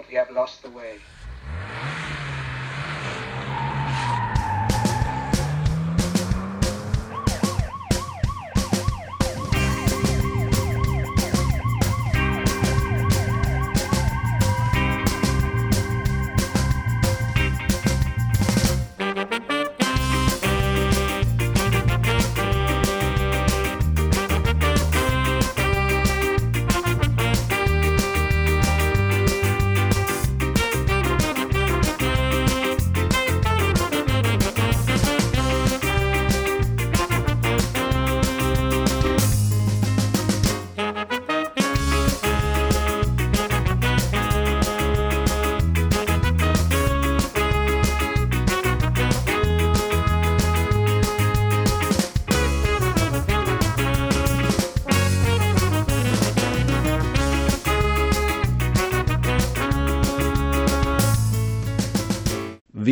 but we have lost the way.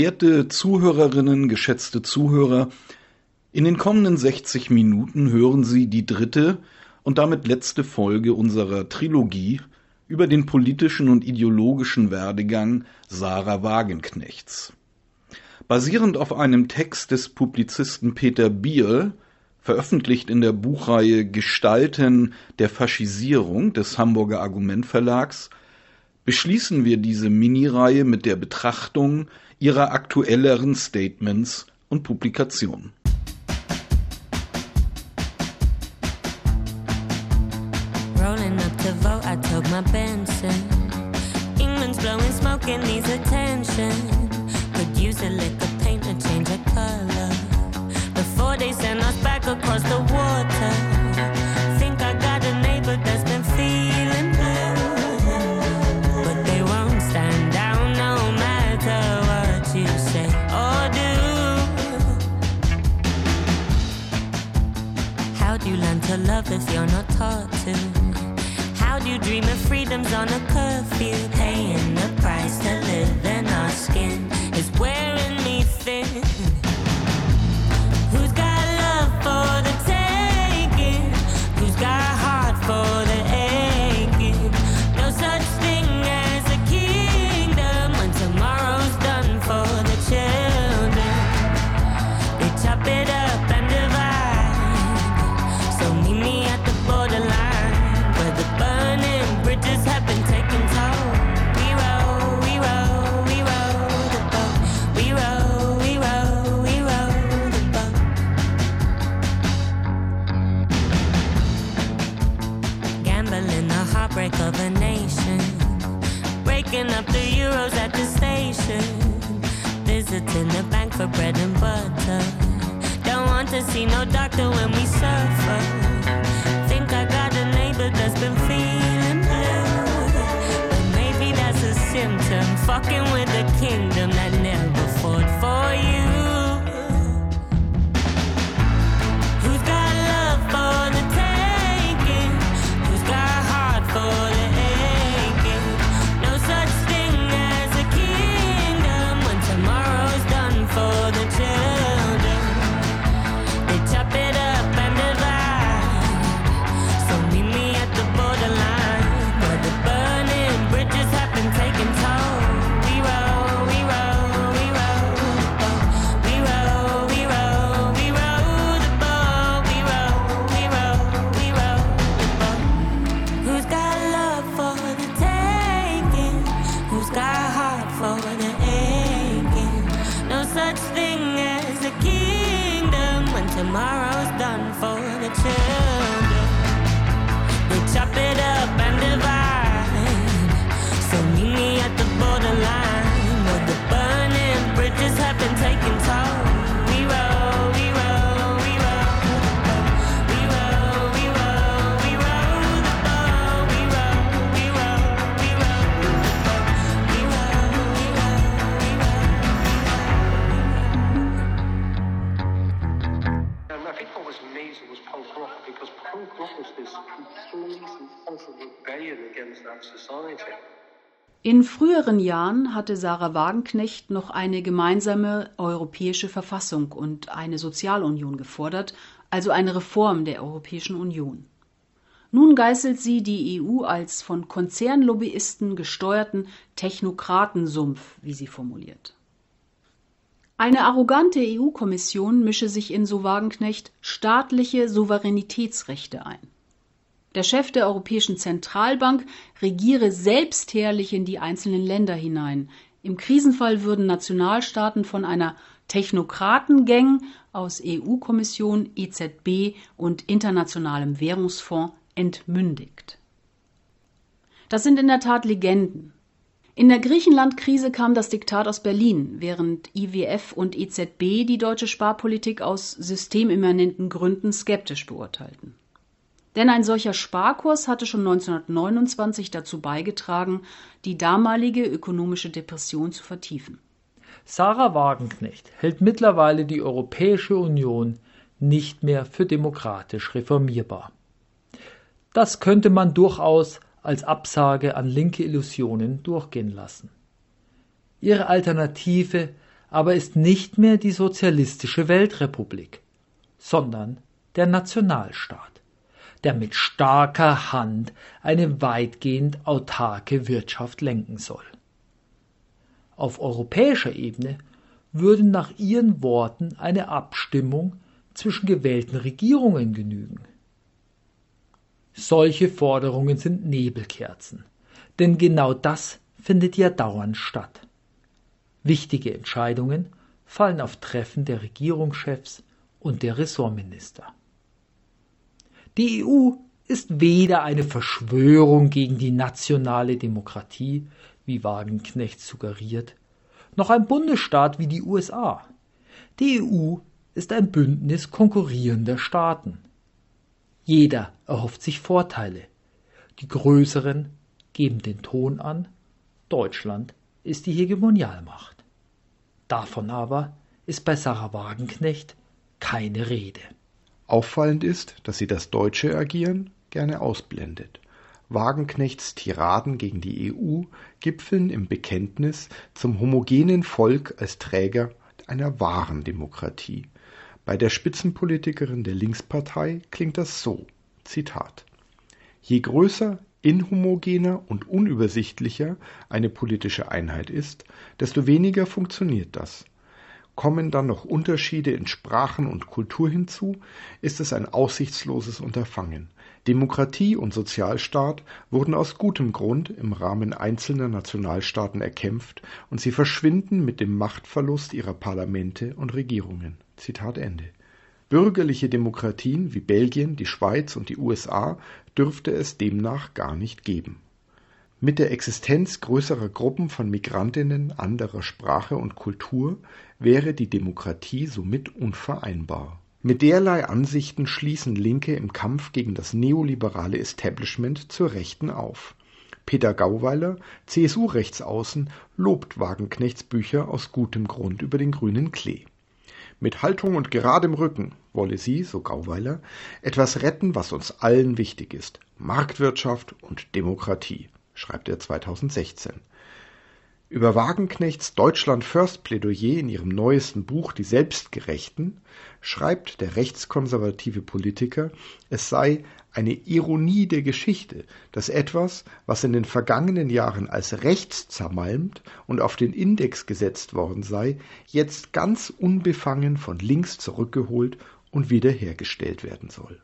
Werte Zuhörerinnen, geschätzte Zuhörer, in den kommenden 60 Minuten hören Sie die dritte und damit letzte Folge unserer Trilogie über den politischen und ideologischen Werdegang Sarah Wagenknechts. Basierend auf einem Text des Publizisten Peter Biel, veröffentlicht in der Buchreihe Gestalten der Faschisierung des Hamburger Argumentverlags, beschließen wir diese Minireihe mit der Betrachtung ihrer aktuelleren Statements und Publikationen. Rolling up to vote, I took my Benson. England's blowing smoke and needs attention. Freedoms on a curfew? Visiting the bank for bread and butter. Don't want to see no doctor when we suffer. Think I got a neighbor that's been feeling blue. But maybe that's a symptom. Fucking with the kingdom In früheren Jahren hatte Sarah Wagenknecht noch eine gemeinsame europäische Verfassung und eine Sozialunion gefordert, also eine Reform der Europäischen Union. Nun geißelt sie die EU als von Konzernlobbyisten gesteuerten Technokratensumpf, wie sie formuliert. Eine arrogante EU-Kommission mische sich in, so Wagenknecht, staatliche Souveränitätsrechte ein. Der Chef der Europäischen Zentralbank regiere selbstherrlich in die einzelnen Länder hinein. Im Krisenfall würden Nationalstaaten von einer Technokratengang aus EU-Kommission, EZB und Internationalem Währungsfonds entmündigt. Das sind in der Tat Legenden. In der Griechenland-Krise kam das Diktat aus Berlin, während IWF und EZB die deutsche Sparpolitik aus systemimmanenten Gründen skeptisch beurteilten. Denn ein solcher Sparkurs hatte schon 1929 dazu beigetragen, die damalige ökonomische Depression zu vertiefen. Sarah Wagenknecht hält mittlerweile die Europäische Union nicht mehr für demokratisch reformierbar. Das könnte man durchaus als Absage an linke Illusionen durchgehen lassen. Ihre Alternative aber ist nicht mehr die sozialistische Weltrepublik, sondern der Nationalstaat, der mit starker Hand eine weitgehend autarke Wirtschaft lenken soll. Auf europäischer Ebene würde nach ihren Worten eine Abstimmung zwischen gewählten Regierungen genügen. Solche Forderungen sind Nebelkerzen, denn genau das findet ja dauernd statt. Wichtige Entscheidungen fallen auf Treffen der Regierungschefs und der Ressortminister. Die EU ist weder eine Verschwörung gegen die nationale Demokratie, wie Wagenknecht suggeriert, noch ein Bundesstaat wie die USA. Die EU ist ein Bündnis konkurrierender Staaten. Jeder erhofft sich Vorteile. Die Größeren geben den Ton an, Deutschland ist die Hegemonialmacht. Davon aber ist bei Sarah Wagenknecht keine Rede. Auffallend ist, dass sie das deutsche Agieren gerne ausblendet. Wagenknechts Tiraden gegen die EU gipfeln im Bekenntnis zum homogenen Volk als Träger einer wahren Demokratie. Bei der Spitzenpolitikerin der Linkspartei klingt das so: Zitat Je größer, inhomogener und unübersichtlicher eine politische Einheit ist, desto weniger funktioniert das. Kommen dann noch Unterschiede in Sprachen und Kultur hinzu, ist es ein aussichtsloses Unterfangen. Demokratie und Sozialstaat wurden aus gutem Grund im Rahmen einzelner Nationalstaaten erkämpft und sie verschwinden mit dem Machtverlust ihrer Parlamente und Regierungen. Bürgerliche Demokratien wie Belgien, die Schweiz und die USA dürfte es demnach gar nicht geben. Mit der Existenz größerer Gruppen von Migrantinnen anderer Sprache und Kultur wäre die Demokratie somit unvereinbar mit derlei Ansichten schließen Linke im Kampf gegen das neoliberale Establishment zur Rechten auf. Peter Gauweiler, CSU-Rechtsaußen, lobt Wagenknechts Bücher aus gutem Grund über den grünen Klee. Mit Haltung und geradem Rücken wolle sie, so Gauweiler, etwas retten, was uns allen wichtig ist: Marktwirtschaft und Demokratie, schreibt er 2016. Über Wagenknechts Deutschland-First-Plädoyer in ihrem neuesten Buch Die Selbstgerechten schreibt der rechtskonservative Politiker, es sei eine Ironie der Geschichte, dass etwas, was in den vergangenen Jahren als rechts zermalmt und auf den Index gesetzt worden sei, jetzt ganz unbefangen von links zurückgeholt und wiederhergestellt werden soll.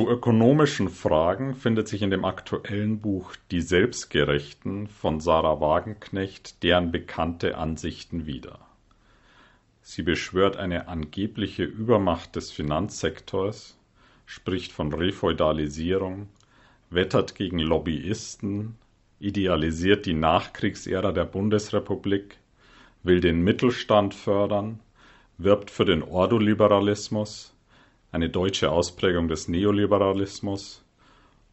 Zu ökonomischen Fragen findet sich in dem aktuellen Buch Die Selbstgerechten von Sarah Wagenknecht deren bekannte Ansichten wieder. Sie beschwört eine angebliche Übermacht des Finanzsektors, spricht von Refeudalisierung, wettert gegen Lobbyisten, idealisiert die Nachkriegsära der Bundesrepublik, will den Mittelstand fördern, wirbt für den Ordoliberalismus, eine deutsche Ausprägung des Neoliberalismus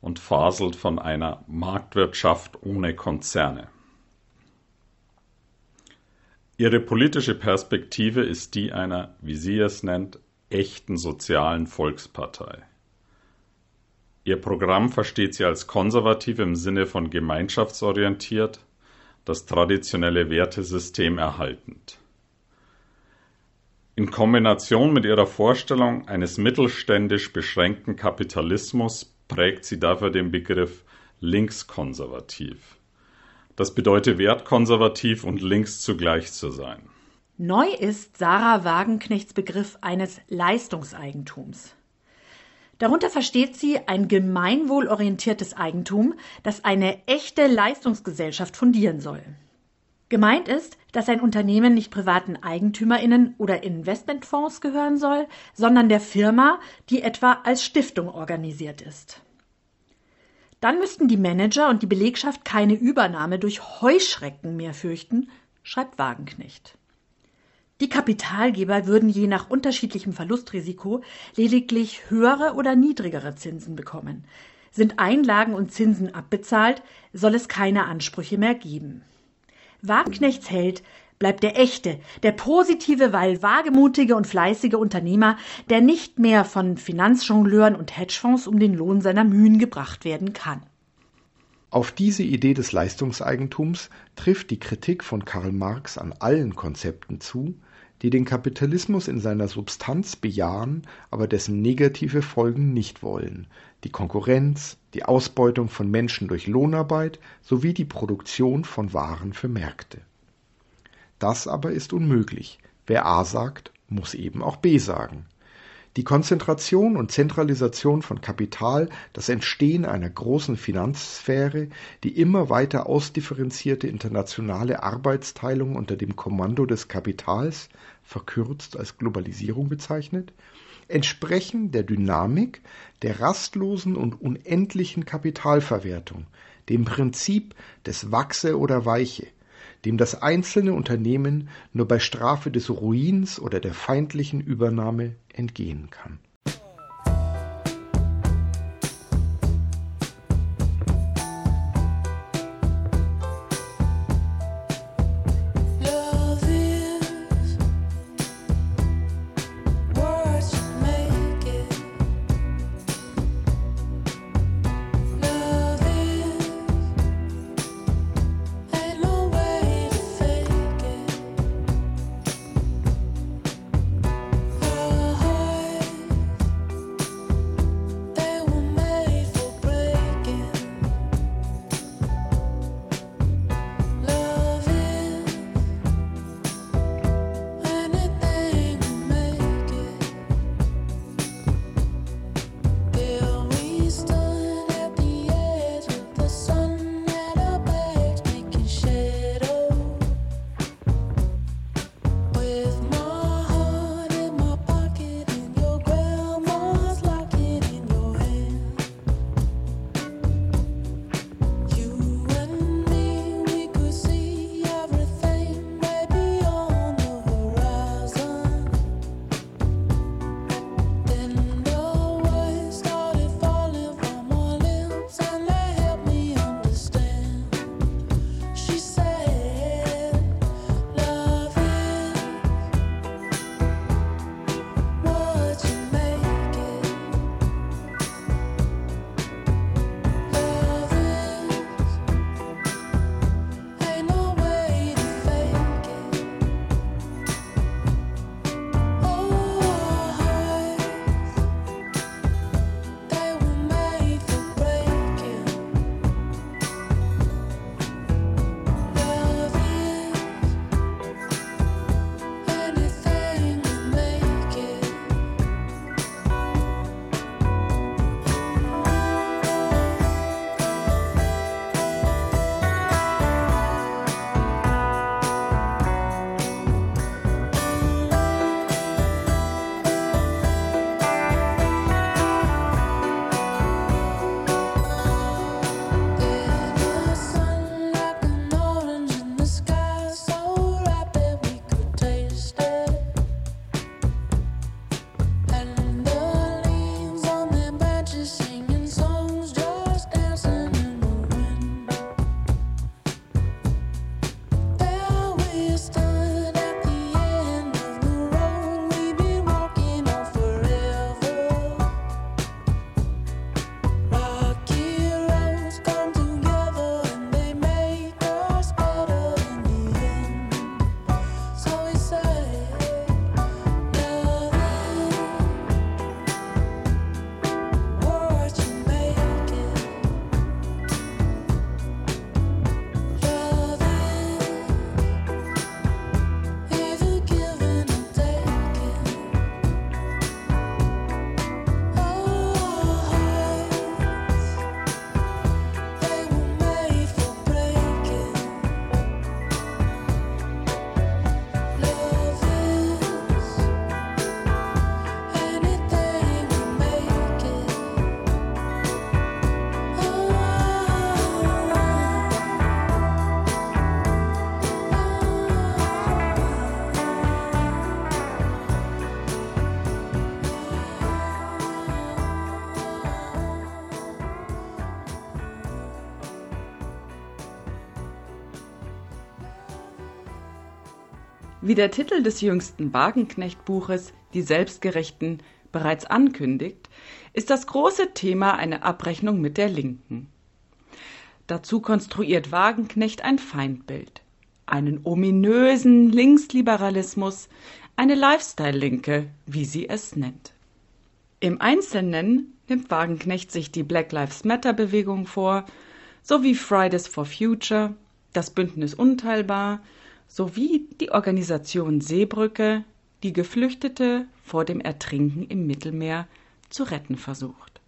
und faselt von einer Marktwirtschaft ohne Konzerne. Ihre politische Perspektive ist die einer, wie sie es nennt, echten sozialen Volkspartei. Ihr Programm versteht sie als konservativ im Sinne von gemeinschaftsorientiert, das traditionelle Wertesystem erhaltend. In Kombination mit ihrer Vorstellung eines mittelständisch beschränkten Kapitalismus prägt sie dafür den Begriff linkskonservativ. Das bedeutet wertkonservativ und links zugleich zu sein. Neu ist Sarah Wagenknechts Begriff eines Leistungseigentums. Darunter versteht sie ein gemeinwohlorientiertes Eigentum, das eine echte Leistungsgesellschaft fundieren soll. Gemeint ist, dass ein Unternehmen nicht privaten Eigentümerinnen oder Investmentfonds gehören soll, sondern der Firma, die etwa als Stiftung organisiert ist. Dann müssten die Manager und die Belegschaft keine Übernahme durch Heuschrecken mehr fürchten, schreibt Wagenknecht. Die Kapitalgeber würden je nach unterschiedlichem Verlustrisiko lediglich höhere oder niedrigere Zinsen bekommen. Sind Einlagen und Zinsen abbezahlt, soll es keine Ansprüche mehr geben. Wagenknechts Held bleibt der echte, der positive, weil wagemutige und fleißige Unternehmer, der nicht mehr von Finanzjongleuren und Hedgefonds um den Lohn seiner Mühen gebracht werden kann. Auf diese Idee des Leistungseigentums trifft die Kritik von Karl Marx an allen Konzepten zu, die den Kapitalismus in seiner Substanz bejahen, aber dessen negative Folgen nicht wollen, die Konkurrenz, die Ausbeutung von Menschen durch Lohnarbeit sowie die Produktion von Waren für Märkte. Das aber ist unmöglich. Wer A sagt, muss eben auch B sagen. Die Konzentration und Zentralisation von Kapital, das Entstehen einer großen Finanzsphäre, die immer weiter ausdifferenzierte internationale Arbeitsteilung unter dem Kommando des Kapitals, verkürzt als Globalisierung bezeichnet, entsprechen der Dynamik der rastlosen und unendlichen Kapitalverwertung, dem Prinzip des Wachse oder Weiche, dem das einzelne Unternehmen nur bei Strafe des Ruins oder der feindlichen Übernahme entgehen kann. Wie der Titel des jüngsten Wagenknecht-Buches Die Selbstgerechten bereits ankündigt, ist das große Thema eine Abrechnung mit der Linken. Dazu konstruiert Wagenknecht ein Feindbild, einen ominösen Linksliberalismus, eine Lifestyle-Linke, wie sie es nennt. Im Einzelnen nimmt Wagenknecht sich die Black Lives Matter-Bewegung vor, sowie Fridays for Future, das Bündnis Unteilbar sowie die Organisation Seebrücke, die Geflüchtete vor dem Ertrinken im Mittelmeer zu retten versucht.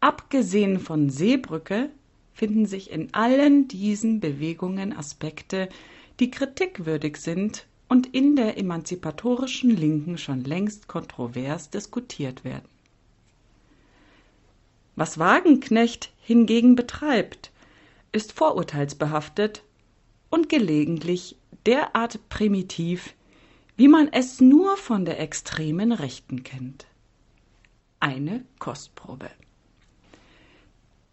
Abgesehen von Seebrücke finden sich in allen diesen Bewegungen Aspekte, die kritikwürdig sind und in der emanzipatorischen Linken schon längst kontrovers diskutiert werden. Was Wagenknecht hingegen betreibt, ist vorurteilsbehaftet und gelegentlich derart primitiv, wie man es nur von der extremen Rechten kennt. Eine Kostprobe.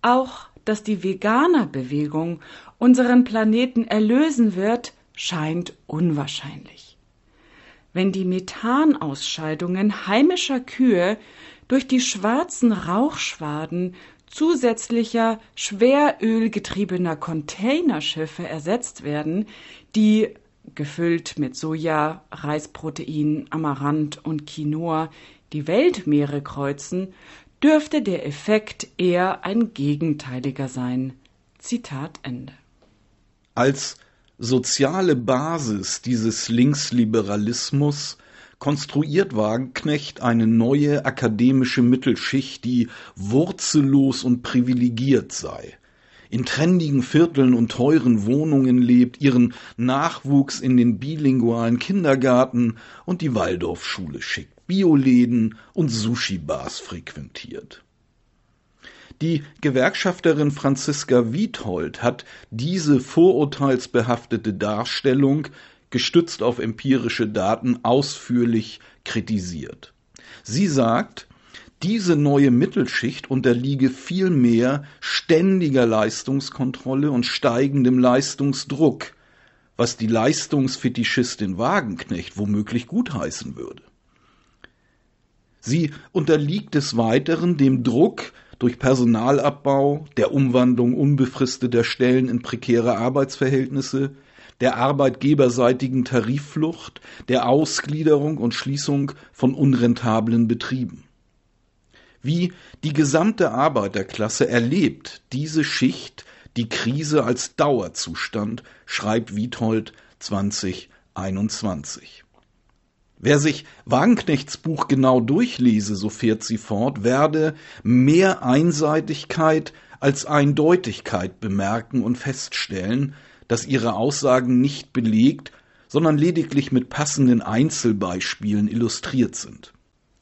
Auch, dass die Veganerbewegung unseren Planeten erlösen wird, scheint unwahrscheinlich. Wenn die Methanausscheidungen heimischer Kühe durch die schwarzen Rauchschwaden zusätzlicher schwerölgetriebener Containerschiffe ersetzt werden, die gefüllt mit Soja, Reisprotein, Amaranth und Quinoa die Weltmeere kreuzen, dürfte der Effekt eher ein gegenteiliger sein. Zitat Ende. Als soziale Basis dieses Linksliberalismus konstruiert Wagenknecht eine neue akademische Mittelschicht, die wurzellos und privilegiert sei, in trendigen Vierteln und teuren Wohnungen lebt, ihren Nachwuchs in den bilingualen Kindergarten und die Waldorfschule schickt, Bioläden und Sushi-Bars frequentiert. Die Gewerkschafterin Franziska Wiethold hat diese vorurteilsbehaftete Darstellung gestützt auf empirische Daten ausführlich kritisiert. Sie sagt, diese neue Mittelschicht unterliege vielmehr ständiger Leistungskontrolle und steigendem Leistungsdruck, was die Leistungsfetischistin Wagenknecht womöglich gutheißen würde. Sie unterliegt des Weiteren dem Druck durch Personalabbau, der Umwandlung unbefristeter Stellen in prekäre Arbeitsverhältnisse, der arbeitgeberseitigen Tarifflucht, der Ausgliederung und Schließung von unrentablen Betrieben. Wie die gesamte Arbeiterklasse erlebt diese Schicht die Krise als Dauerzustand, schreibt Wiethold 2021. Wer sich Wagenknechts Buch genau durchlese, so fährt sie fort, werde mehr Einseitigkeit als Eindeutigkeit bemerken und feststellen, dass ihre Aussagen nicht belegt, sondern lediglich mit passenden Einzelbeispielen illustriert sind.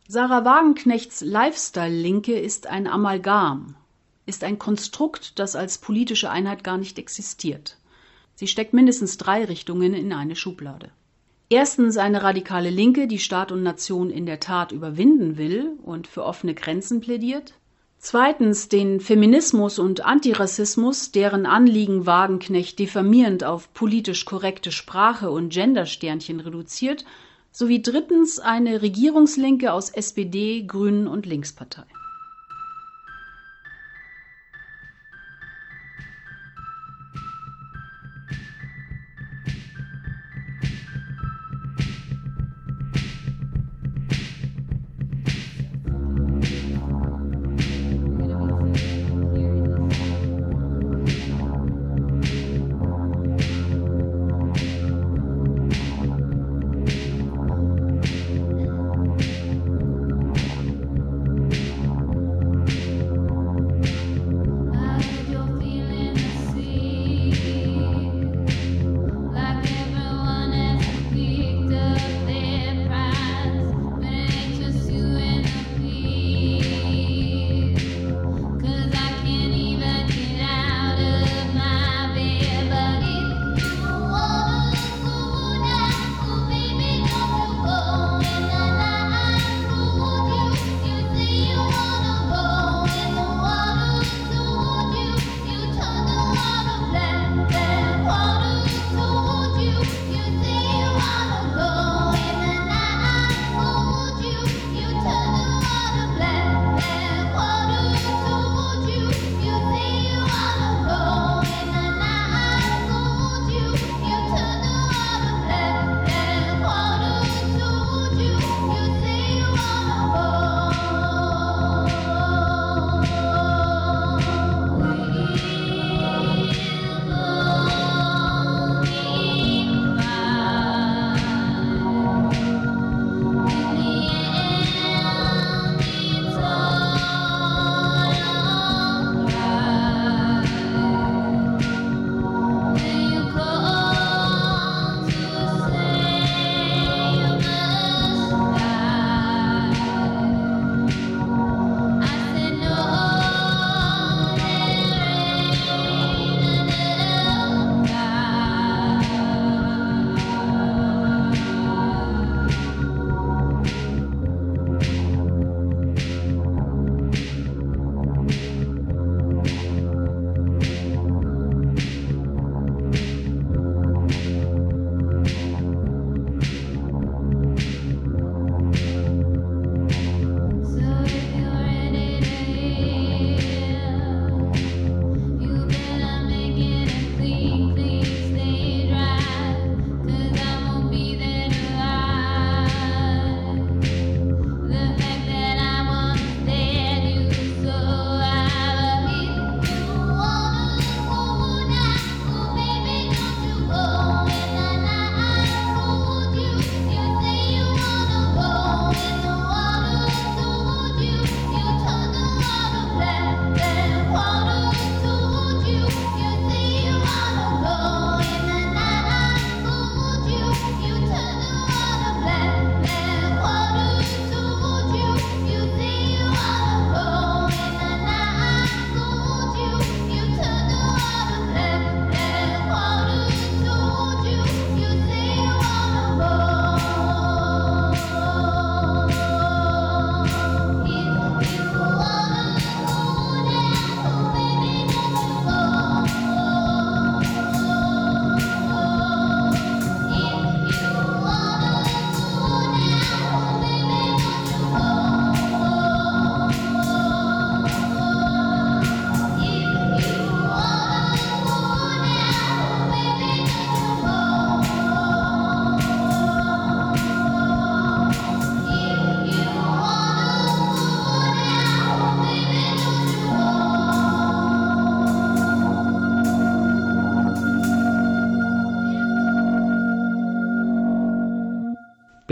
Sarah Wagenknechts Lifestyle-Linke ist ein Amalgam, ist ein Konstrukt, das als politische Einheit gar nicht existiert. Sie steckt mindestens drei Richtungen in eine Schublade. Erstens eine radikale Linke, die Staat und Nation in der Tat überwinden will und für offene Grenzen plädiert. Zweitens den Feminismus und Antirassismus, deren Anliegen Wagenknecht diffamierend auf politisch korrekte Sprache und Gendersternchen reduziert, sowie drittens eine Regierungslinke aus SPD, Grünen und Linkspartei.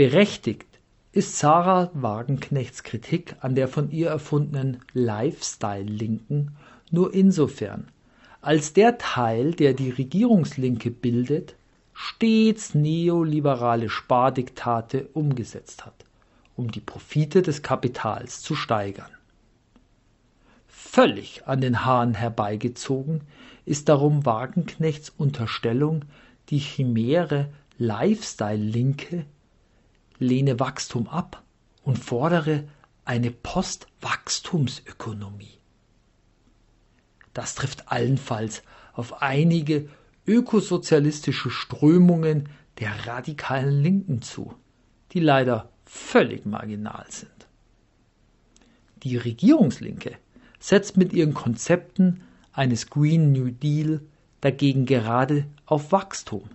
Berechtigt ist Sarah Wagenknechts Kritik an der von ihr erfundenen Lifestyle-Linken nur insofern, als der Teil, der die Regierungslinke bildet, stets neoliberale Spardiktate umgesetzt hat, um die Profite des Kapitals zu steigern. Völlig an den Haaren herbeigezogen ist darum Wagenknechts Unterstellung, die Chimäre Lifestyle-Linke lehne Wachstum ab und fordere eine Postwachstumsökonomie. Das trifft allenfalls auf einige ökosozialistische Strömungen der radikalen Linken zu, die leider völlig marginal sind. Die Regierungslinke setzt mit ihren Konzepten eines Green New Deal dagegen gerade auf Wachstum,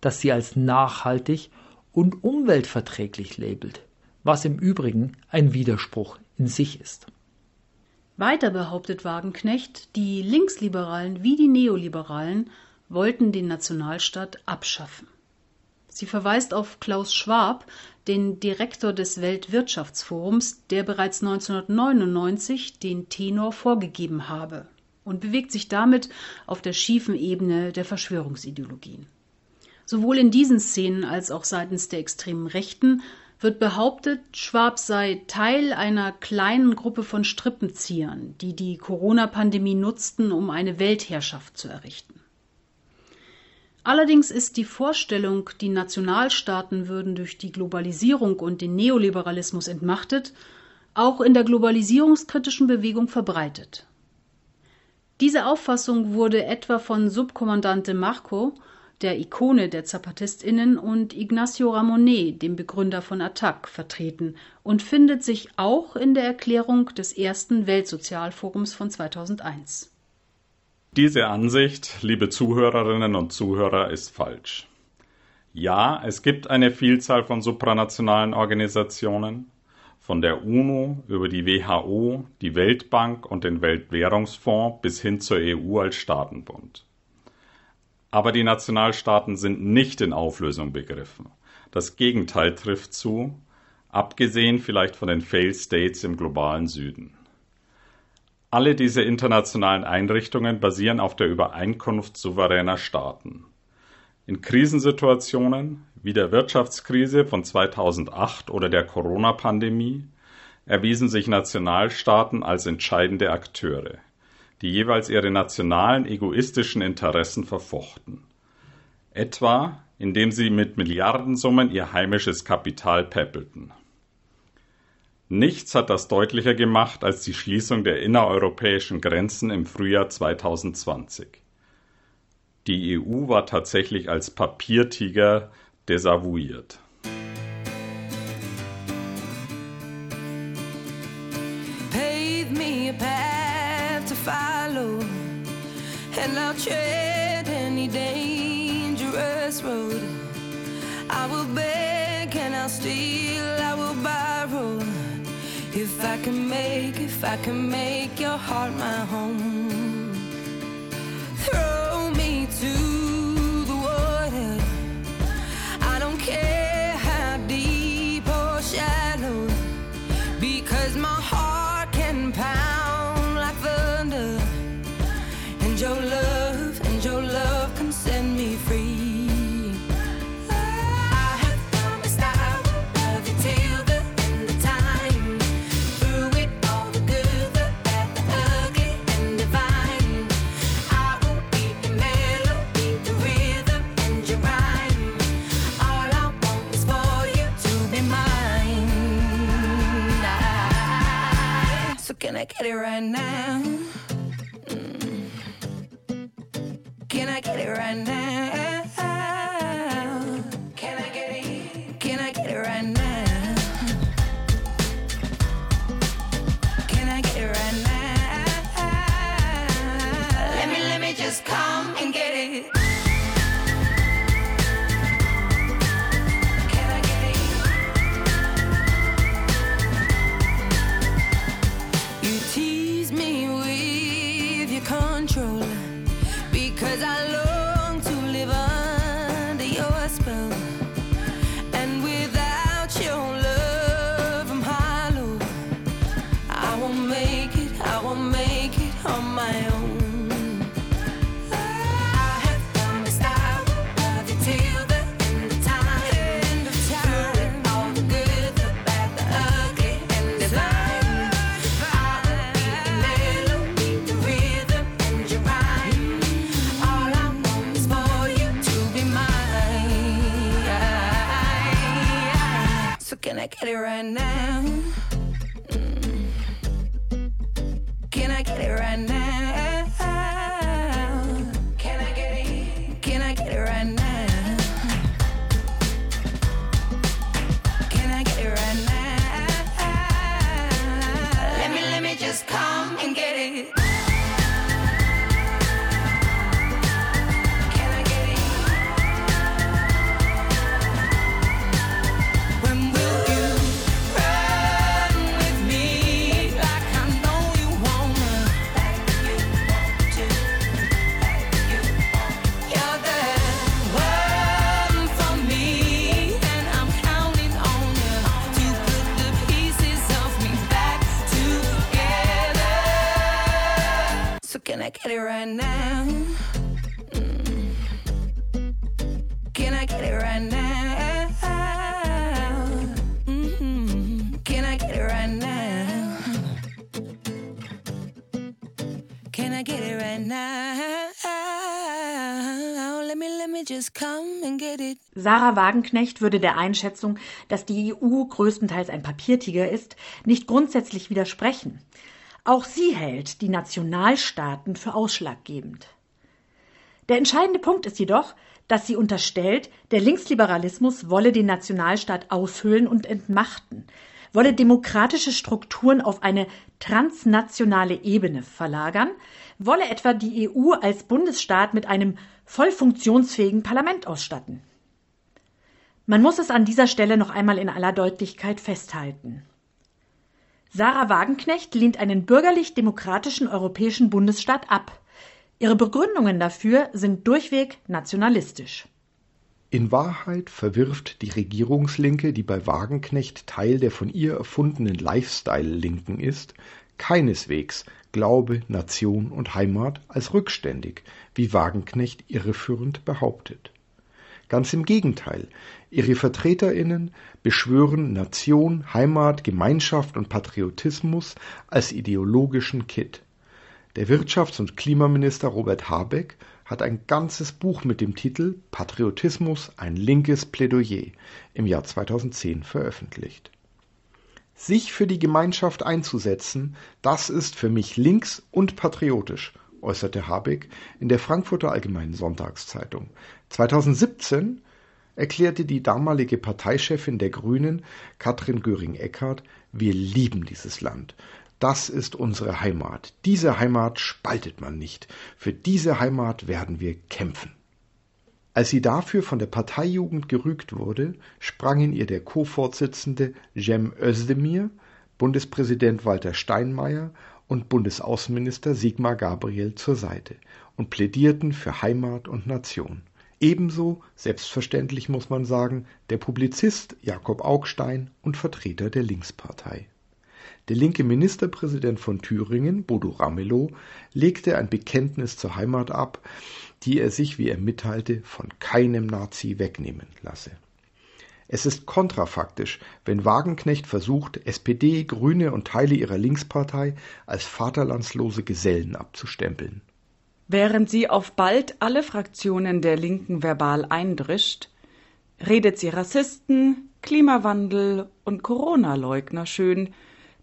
das sie als nachhaltig und umweltverträglich labelt, was im Übrigen ein Widerspruch in sich ist. Weiter behauptet Wagenknecht, die Linksliberalen wie die Neoliberalen wollten den Nationalstaat abschaffen. Sie verweist auf Klaus Schwab, den Direktor des Weltwirtschaftsforums, der bereits 1999 den Tenor vorgegeben habe und bewegt sich damit auf der schiefen Ebene der Verschwörungsideologien. Sowohl in diesen Szenen als auch seitens der extremen Rechten wird behauptet, Schwab sei Teil einer kleinen Gruppe von Strippenziehern, die die Corona-Pandemie nutzten, um eine Weltherrschaft zu errichten. Allerdings ist die Vorstellung, die Nationalstaaten würden durch die Globalisierung und den Neoliberalismus entmachtet, auch in der globalisierungskritischen Bewegung verbreitet. Diese Auffassung wurde etwa von Subkommandante Marco, der Ikone der ZapatistInnen, und Ignacio Ramonet, dem Begründer von ATTAC, vertreten und findet sich auch in der Erklärung des ersten Weltsozialforums von 2001. Diese Ansicht, liebe Zuhörerinnen und Zuhörer, ist falsch. Ja, es gibt eine Vielzahl von supranationalen Organisationen, von der UNO über die WHO, die Weltbank und den Weltwährungsfonds bis hin zur EU als Staatenbund. Aber die Nationalstaaten sind nicht in Auflösung begriffen. Das Gegenteil trifft zu, abgesehen vielleicht von den Failed States im globalen Süden. Alle diese internationalen Einrichtungen basieren auf der Übereinkunft souveräner Staaten. In Krisensituationen wie der Wirtschaftskrise von 2008 oder der Corona-Pandemie erwiesen sich Nationalstaaten als entscheidende Akteure, die jeweils ihre nationalen egoistischen Interessen verfochten. Etwa indem sie mit Milliardensummen ihr heimisches Kapital peppelten. Nichts hat das deutlicher gemacht als die Schließung der innereuropäischen Grenzen im Frühjahr 2020. Die EU war tatsächlich als Papiertiger desavouiert. And I'll tread any dangerous road. I will beg and I'll steal, I will borrow. If I can make, if I can make your heart my home. Can I get it right now? I get it right now? Right now? Mm. Can I get it right now? Mhm. Can I get it right now? Can I get it right now? Let me, let me just come and get it. Sarah Wagenknecht würde der Einschätzung, dass die EU größtenteils ein Papiertiger ist, nicht grundsätzlich widersprechen. Auch sie hält die Nationalstaaten für ausschlaggebend. Der entscheidende Punkt ist jedoch, dass sie unterstellt, der Linksliberalismus wolle den Nationalstaat aushöhlen und entmachten, wolle demokratische Strukturen auf eine transnationale Ebene verlagern, wolle etwa die EU als Bundesstaat mit einem voll funktionsfähigen Parlament ausstatten. Man muss es an dieser Stelle noch einmal in aller Deutlichkeit festhalten. Sarah Wagenknecht lehnt einen bürgerlich-demokratischen europäischen Bundesstaat ab. Ihre Begründungen dafür sind durchweg nationalistisch. In Wahrheit verwirft die Regierungslinke, die bei Wagenknecht Teil der von ihr erfundenen Lifestyle-Linken ist, keineswegs Glaube, Nation und Heimat als rückständig, wie Wagenknecht irreführend behauptet. Ganz im Gegenteil, ihre Vertreterinnen beschwören Nation, Heimat, Gemeinschaft und Patriotismus als ideologischen Kitt. Der Wirtschafts- und Klimaminister Robert Habeck hat ein ganzes Buch mit dem Titel Patriotismus ein linkes Plädoyer im Jahr 2010 veröffentlicht. Sich für die Gemeinschaft einzusetzen, das ist für mich links und patriotisch, äußerte Habeck in der Frankfurter Allgemeinen Sonntagszeitung. 2017 erklärte die damalige Parteichefin der Grünen, Katrin Göring-Eckardt, wir lieben dieses Land. Das ist unsere Heimat. Diese Heimat spaltet man nicht. Für diese Heimat werden wir kämpfen. Als sie dafür von der Parteijugend gerügt wurde, sprangen ihr der Co-Vorsitzende Cem Özdemir, Bundespräsident Walter Steinmeier und Bundesaußenminister Sigmar Gabriel zur Seite und plädierten für Heimat und Nation. Ebenso, selbstverständlich muss man sagen, der Publizist Jakob Augstein und Vertreter der Linkspartei. Der linke Ministerpräsident von Thüringen, Bodo Ramelow, legte ein Bekenntnis zur Heimat ab, die er sich, wie er mitteilte, von keinem Nazi wegnehmen lasse. Es ist kontrafaktisch, wenn Wagenknecht versucht, SPD, Grüne und Teile ihrer Linkspartei als vaterlandslose Gesellen abzustempeln. Während sie auf bald alle Fraktionen der Linken verbal eindrischt, redet sie Rassisten, Klimawandel und Corona-Leugner schön,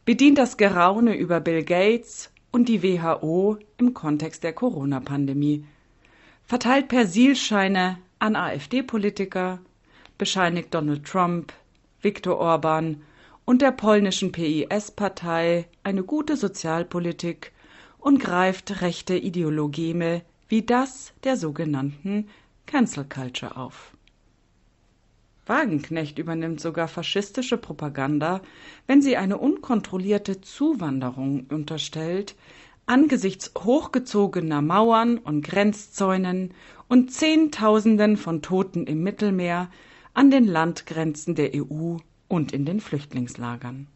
bedient das Geraune über Bill Gates und die WHO im Kontext der Corona-Pandemie, verteilt Persilscheine an AfD-Politiker, bescheinigt Donald Trump, Viktor Orban und der polnischen PIS-Partei eine gute Sozialpolitik und greift rechte Ideologeme wie das der sogenannten Cancel Culture auf. Wagenknecht übernimmt sogar faschistische Propaganda, wenn sie eine unkontrollierte Zuwanderung unterstellt, angesichts hochgezogener Mauern und Grenzzäunen und Zehntausenden von Toten im Mittelmeer, an den Landgrenzen der EU und in den Flüchtlingslagern.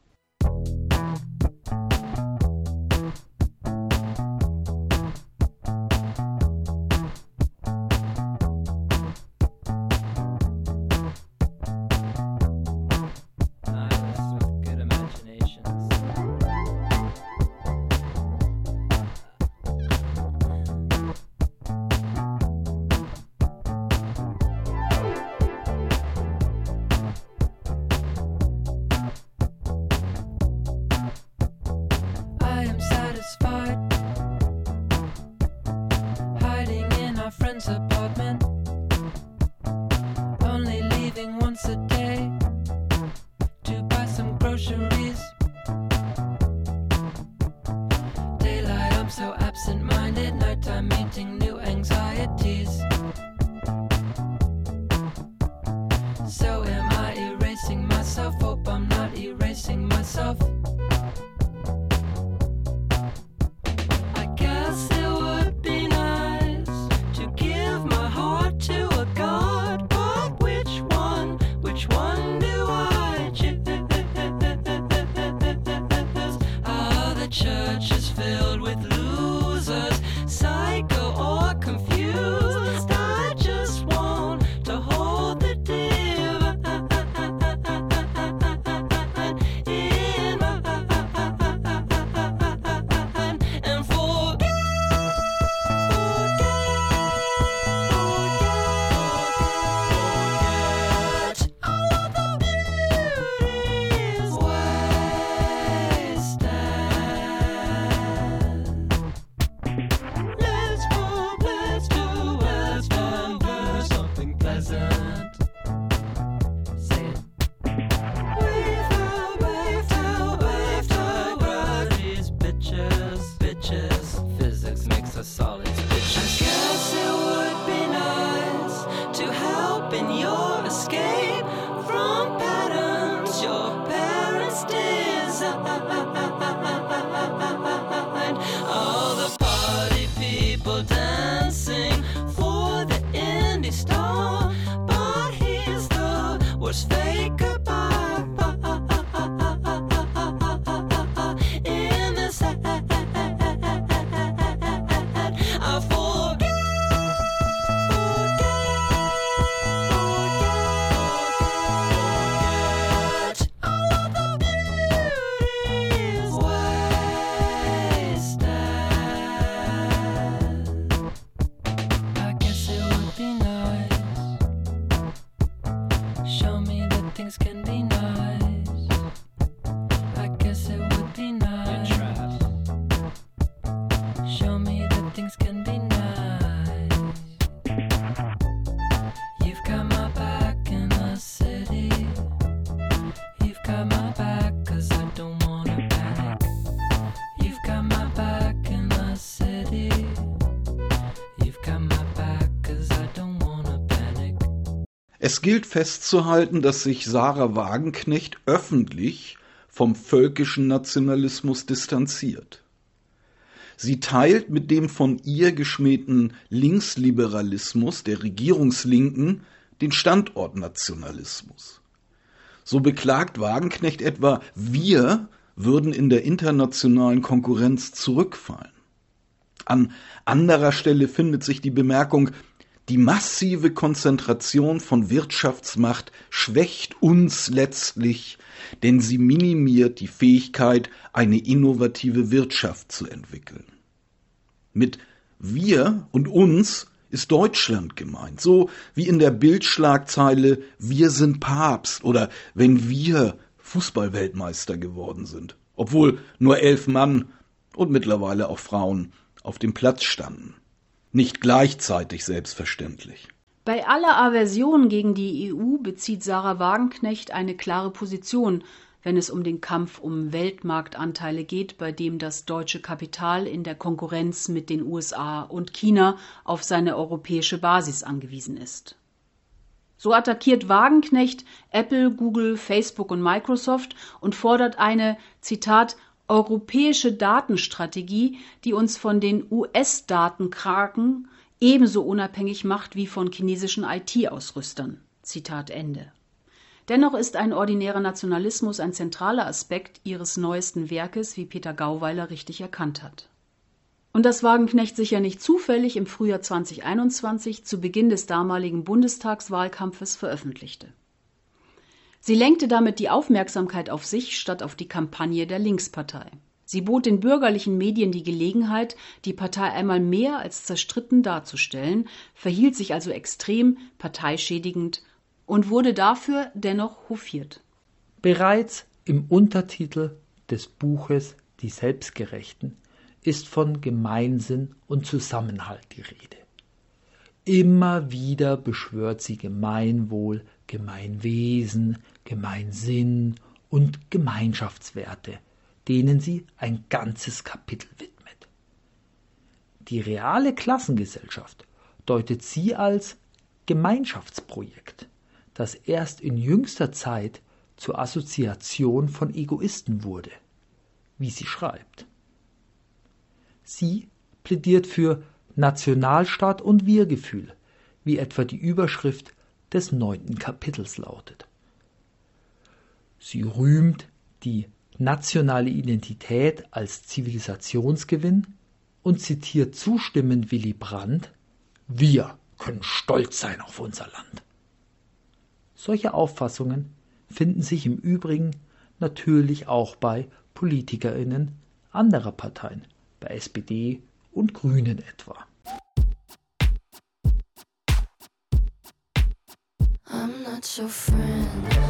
Es gilt festzuhalten, dass sich Sarah Wagenknecht öffentlich vom völkischen Nationalismus distanziert. Sie teilt mit dem von ihr geschmähten Linksliberalismus der Regierungslinken den Standortnationalismus. So beklagt Wagenknecht etwa, wir würden in der internationalen Konkurrenz zurückfallen. An anderer Stelle findet sich die Bemerkung, die massive Konzentration von Wirtschaftsmacht schwächt uns letztlich, denn sie minimiert die Fähigkeit, eine innovative Wirtschaft zu entwickeln. Mit wir und uns ist Deutschland gemeint, so wie in der Bildschlagzeile Wir sind Papst oder wenn wir Fußballweltmeister geworden sind, obwohl nur elf Mann und mittlerweile auch Frauen auf dem Platz standen. Nicht gleichzeitig selbstverständlich. Bei aller Aversion gegen die EU bezieht Sarah Wagenknecht eine klare Position, wenn es um den Kampf um Weltmarktanteile geht, bei dem das deutsche Kapital in der Konkurrenz mit den USA und China auf seine europäische Basis angewiesen ist. So attackiert Wagenknecht Apple, Google, Facebook und Microsoft und fordert eine, Zitat, europäische Datenstrategie, die uns von den US-Datenkraken ebenso unabhängig macht wie von chinesischen IT-Ausrüstern. Zitat Ende. Dennoch ist ein ordinärer Nationalismus ein zentraler Aspekt ihres neuesten Werkes, wie Peter Gauweiler richtig erkannt hat. Und das Wagenknecht sicher nicht zufällig im Frühjahr 2021 zu Beginn des damaligen Bundestagswahlkampfes veröffentlichte. Sie lenkte damit die Aufmerksamkeit auf sich statt auf die Kampagne der Linkspartei. Sie bot den bürgerlichen Medien die Gelegenheit, die Partei einmal mehr als zerstritten darzustellen, verhielt sich also extrem parteischädigend und wurde dafür dennoch hofiert. Bereits im Untertitel des Buches Die Selbstgerechten ist von Gemeinsinn und Zusammenhalt die Rede. Immer wieder beschwört sie Gemeinwohl, Gemeinwesen, Gemeinsinn und Gemeinschaftswerte, denen sie ein ganzes Kapitel widmet. Die reale Klassengesellschaft deutet sie als Gemeinschaftsprojekt, das erst in jüngster Zeit zur Assoziation von Egoisten wurde, wie sie schreibt. Sie plädiert für Nationalstaat und Wir-Gefühl, wie etwa die Überschrift des neunten Kapitels lautet. Sie rühmt die nationale Identität als Zivilisationsgewinn und zitiert zustimmend Willy Brandt Wir können stolz sein auf unser Land. Solche Auffassungen finden sich im Übrigen natürlich auch bei Politikerinnen anderer Parteien, bei SPD und Grünen etwa. I'm not your friend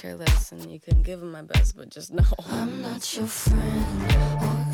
care less, and you couldn't give it my best, but just know. I'm not your friend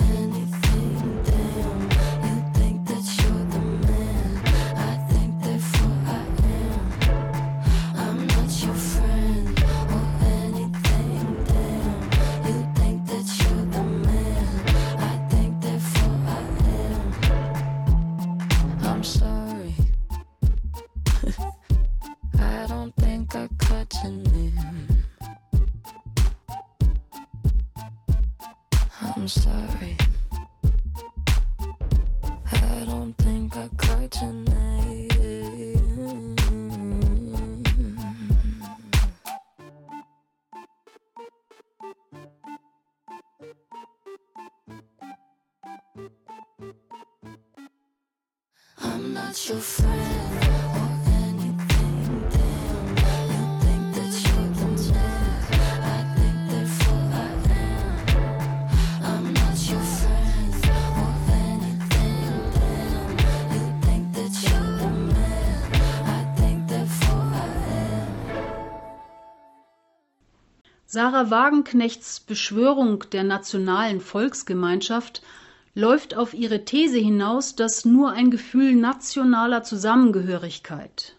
Sarah Wagenknechts Beschwörung der nationalen Volksgemeinschaft läuft auf ihre These hinaus, dass nur ein Gefühl nationaler Zusammengehörigkeit,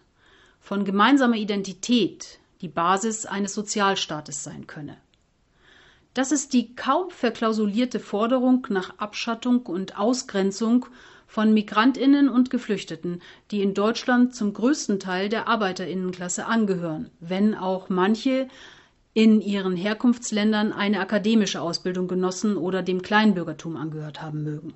von gemeinsamer Identität die Basis eines Sozialstaates sein könne. Das ist die kaum verklausulierte Forderung nach Abschattung und Ausgrenzung von Migrantinnen und Geflüchteten, die in Deutschland zum größten Teil der Arbeiterinnenklasse angehören, wenn auch manche in ihren Herkunftsländern eine akademische Ausbildung genossen oder dem Kleinbürgertum angehört haben mögen.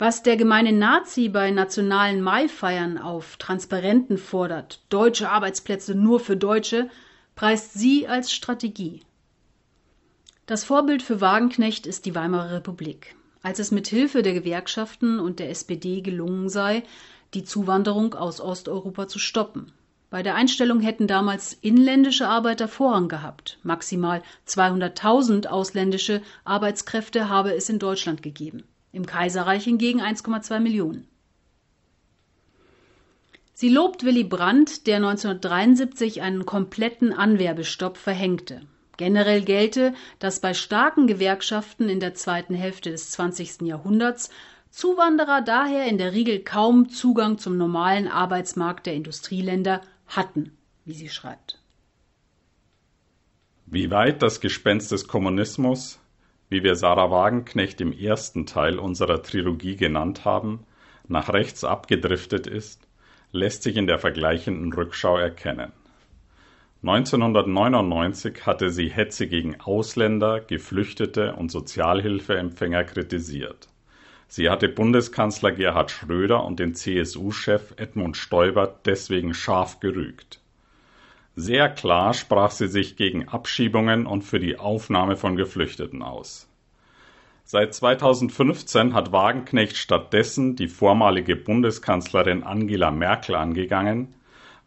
Was der gemeine Nazi bei nationalen Maifeiern auf Transparenten fordert, deutsche Arbeitsplätze nur für Deutsche, preist sie als Strategie. Das Vorbild für Wagenknecht ist die Weimarer Republik, als es mit Hilfe der Gewerkschaften und der SPD gelungen sei, die Zuwanderung aus Osteuropa zu stoppen. Bei der Einstellung hätten damals inländische Arbeiter Vorrang gehabt. Maximal 200.000 ausländische Arbeitskräfte habe es in Deutschland gegeben. Im Kaiserreich hingegen 1,2 Millionen. Sie lobt Willy Brandt, der 1973 einen kompletten Anwerbestopp verhängte. Generell gelte, dass bei starken Gewerkschaften in der zweiten Hälfte des 20. Jahrhunderts Zuwanderer daher in der Regel kaum Zugang zum normalen Arbeitsmarkt der Industrieländer hatten, wie sie schreibt. Wie weit das Gespenst des Kommunismus, wie wir Sarah Wagenknecht im ersten Teil unserer Trilogie genannt haben, nach rechts abgedriftet ist, lässt sich in der vergleichenden Rückschau erkennen. 1999 hatte sie Hetze gegen Ausländer, Geflüchtete und Sozialhilfeempfänger kritisiert. Sie hatte Bundeskanzler Gerhard Schröder und den CSU-Chef Edmund Stoiber deswegen scharf gerügt. Sehr klar sprach sie sich gegen Abschiebungen und für die Aufnahme von Geflüchteten aus. Seit 2015 hat Wagenknecht stattdessen die vormalige Bundeskanzlerin Angela Merkel angegangen,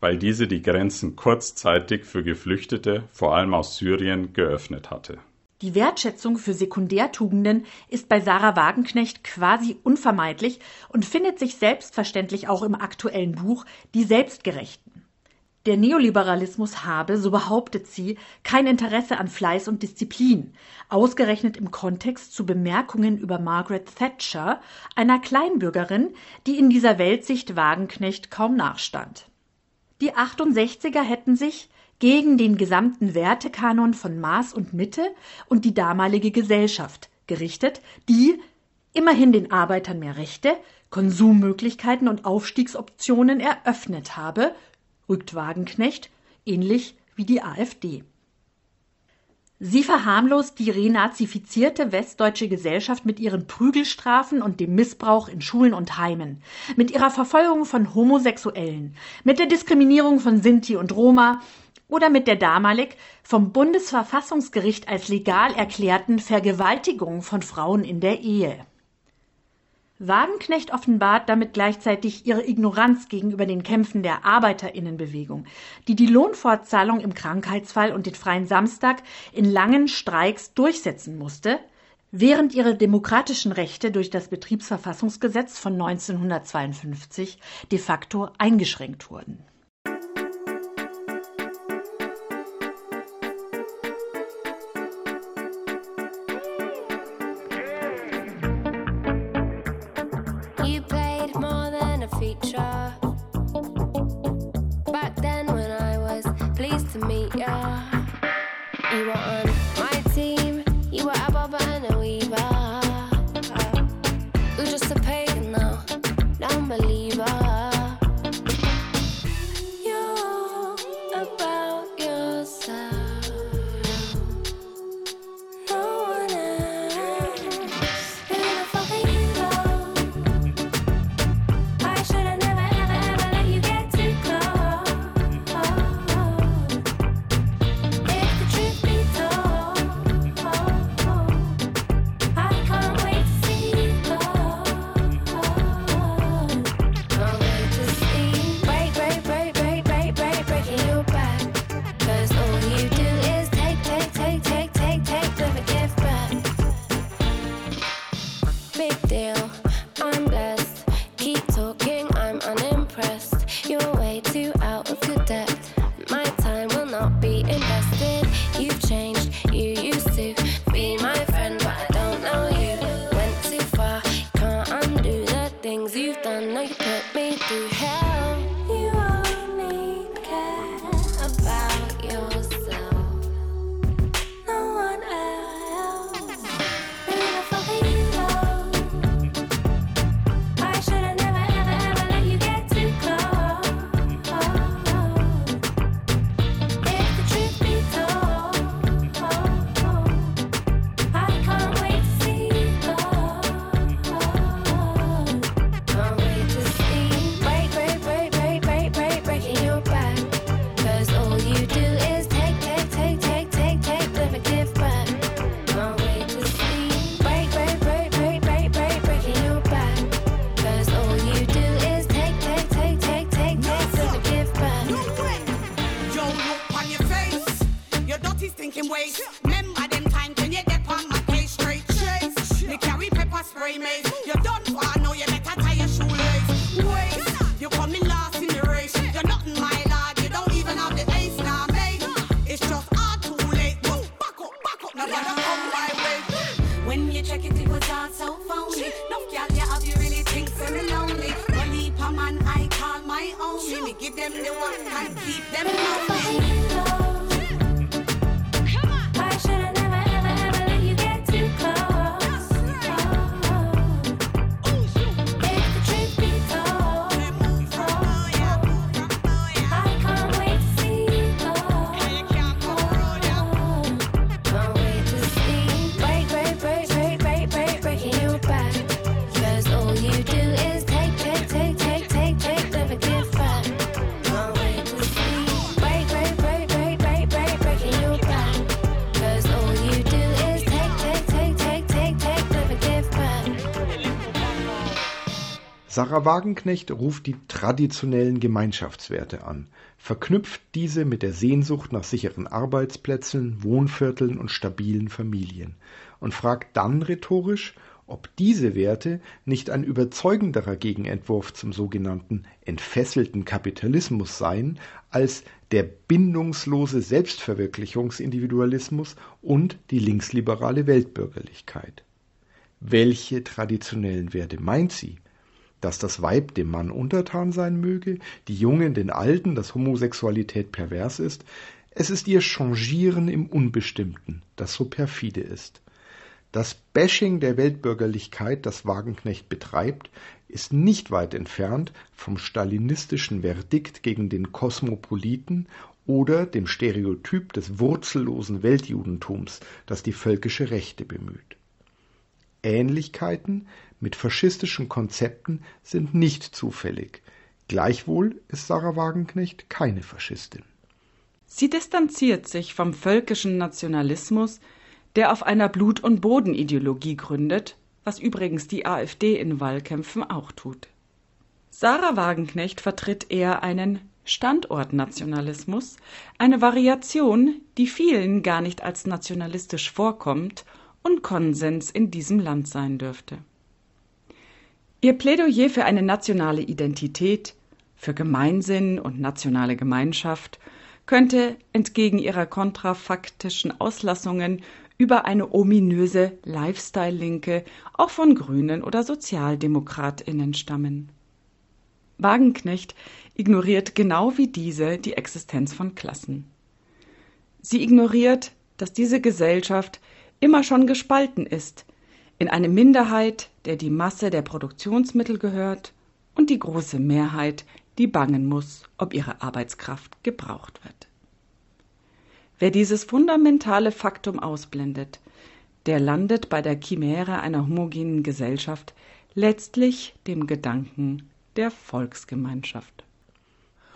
weil diese die Grenzen kurzzeitig für Geflüchtete, vor allem aus Syrien, geöffnet hatte. Die Wertschätzung für Sekundärtugenden ist bei Sarah Wagenknecht quasi unvermeidlich und findet sich selbstverständlich auch im aktuellen Buch Die Selbstgerechten. Der Neoliberalismus habe, so behauptet sie, kein Interesse an Fleiß und Disziplin, ausgerechnet im Kontext zu Bemerkungen über Margaret Thatcher, einer Kleinbürgerin, die in dieser Weltsicht Wagenknecht kaum nachstand. Die 68er hätten sich, gegen den gesamten Wertekanon von Maß und Mitte und die damalige Gesellschaft gerichtet, die immerhin den Arbeitern mehr Rechte, Konsummöglichkeiten und Aufstiegsoptionen eröffnet habe, rügt Wagenknecht, ähnlich wie die AfD. Sie verharmlost die renazifizierte westdeutsche Gesellschaft mit ihren Prügelstrafen und dem Missbrauch in Schulen und Heimen, mit ihrer Verfolgung von Homosexuellen, mit der Diskriminierung von Sinti und Roma oder mit der damalig vom Bundesverfassungsgericht als legal erklärten Vergewaltigung von Frauen in der Ehe. Wagenknecht offenbart damit gleichzeitig ihre Ignoranz gegenüber den Kämpfen der Arbeiterinnenbewegung, die die Lohnfortzahlung im Krankheitsfall und den freien Samstag in langen Streiks durchsetzen musste, während ihre demokratischen Rechte durch das Betriebsverfassungsgesetz von 1952 de facto eingeschränkt wurden. Sarah Wagenknecht ruft die traditionellen Gemeinschaftswerte an, verknüpft diese mit der Sehnsucht nach sicheren Arbeitsplätzen, Wohnvierteln und stabilen Familien und fragt dann rhetorisch, ob diese Werte nicht ein überzeugenderer Gegenentwurf zum sogenannten entfesselten Kapitalismus seien als der bindungslose Selbstverwirklichungsindividualismus und die linksliberale Weltbürgerlichkeit. Welche traditionellen Werte meint sie? Dass das Weib dem Mann untertan sein möge, die Jungen den Alten, dass Homosexualität pervers ist? Es ist ihr Changieren im Unbestimmten, das so perfide ist. Das Bashing der Weltbürgerlichkeit, das Wagenknecht betreibt, ist nicht weit entfernt vom stalinistischen Verdikt gegen den Kosmopoliten oder dem Stereotyp des wurzellosen Weltjudentums, das die völkische Rechte bemüht. Ähnlichkeiten mit faschistischen Konzepten sind nicht zufällig. Gleichwohl ist Sarah Wagenknecht keine Faschistin. Sie distanziert sich vom völkischen Nationalismus, der auf einer Blut- und Bodenideologie gründet, was übrigens die AfD in Wahlkämpfen auch tut. Sarah Wagenknecht vertritt eher einen Standortnationalismus, eine Variation, die vielen gar nicht als nationalistisch vorkommt und Konsens in diesem Land sein dürfte. Ihr Plädoyer für eine nationale Identität, für Gemeinsinn und nationale Gemeinschaft könnte entgegen ihrer kontrafaktischen Auslassungen über eine ominöse Lifestyle-Linke auch von Grünen oder Sozialdemokratinnen stammen. Wagenknecht ignoriert genau wie diese die Existenz von Klassen. Sie ignoriert, dass diese Gesellschaft immer schon gespalten ist in eine Minderheit, der die Masse der Produktionsmittel gehört, und die große Mehrheit, die bangen muss, ob ihre Arbeitskraft gebraucht wird. Wer dieses fundamentale Faktum ausblendet, der landet bei der Chimäre einer homogenen Gesellschaft letztlich dem Gedanken der Volksgemeinschaft.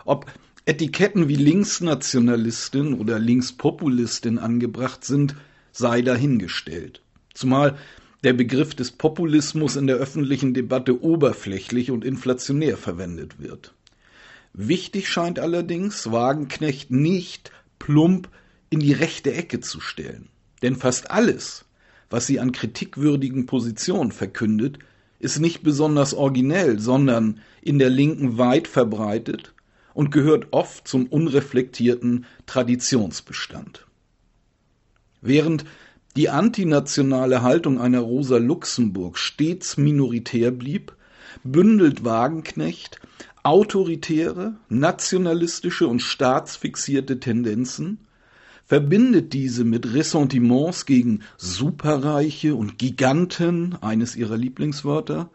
Ob Etiketten wie Linksnationalistin oder Linkspopulistin angebracht sind, sei dahingestellt. Zumal der Begriff des Populismus in der öffentlichen Debatte oberflächlich und inflationär verwendet wird. Wichtig scheint allerdings, Wagenknecht nicht plump in die rechte Ecke zu stellen. Denn fast alles, was sie an kritikwürdigen Positionen verkündet, ist nicht besonders originell, sondern in der Linken weit verbreitet und gehört oft zum unreflektierten Traditionsbestand. Während die antinationale Haltung einer Rosa Luxemburg stets minoritär blieb, bündelt Wagenknecht autoritäre, nationalistische und staatsfixierte Tendenzen, verbindet diese mit Ressentiments gegen Superreiche und Giganten, eines ihrer Lieblingswörter,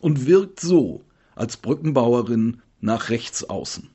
und wirkt so als Brückenbauerin nach rechts außen.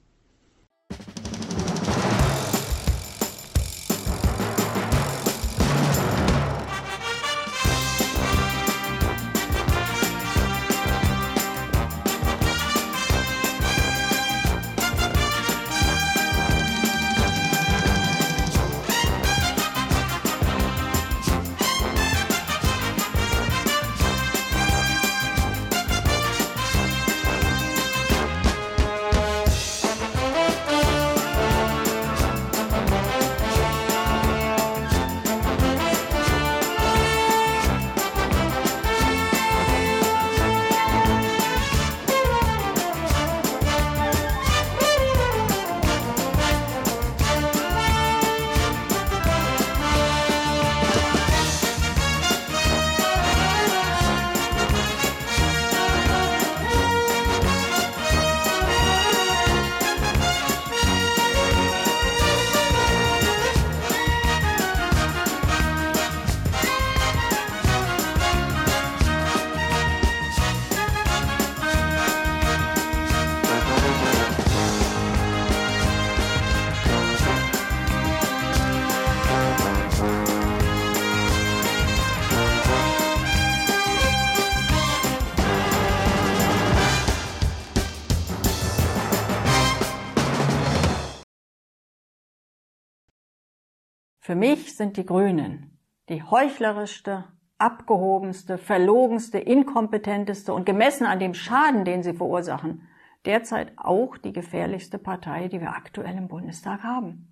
Sind die Grünen die heuchlerischste, abgehobenste, verlogenste, inkompetenteste und gemessen an dem Schaden, den sie verursachen, derzeit auch die gefährlichste Partei, die wir aktuell im Bundestag haben.